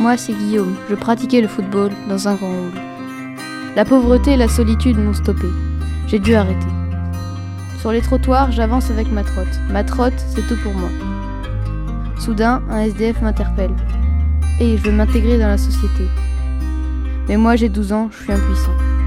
Moi, c'est Guillaume. Je pratiquais le football dans un grand hall. La pauvreté et la solitude m'ont stoppé. J'ai dû arrêter. Sur les trottoirs, j'avance avec ma trotte. Ma trotte, c'est tout pour moi. Soudain, un SDF m'interpelle. Et je veux m'intégrer dans la société. Mais moi, j'ai 12 ans, je suis impuissant.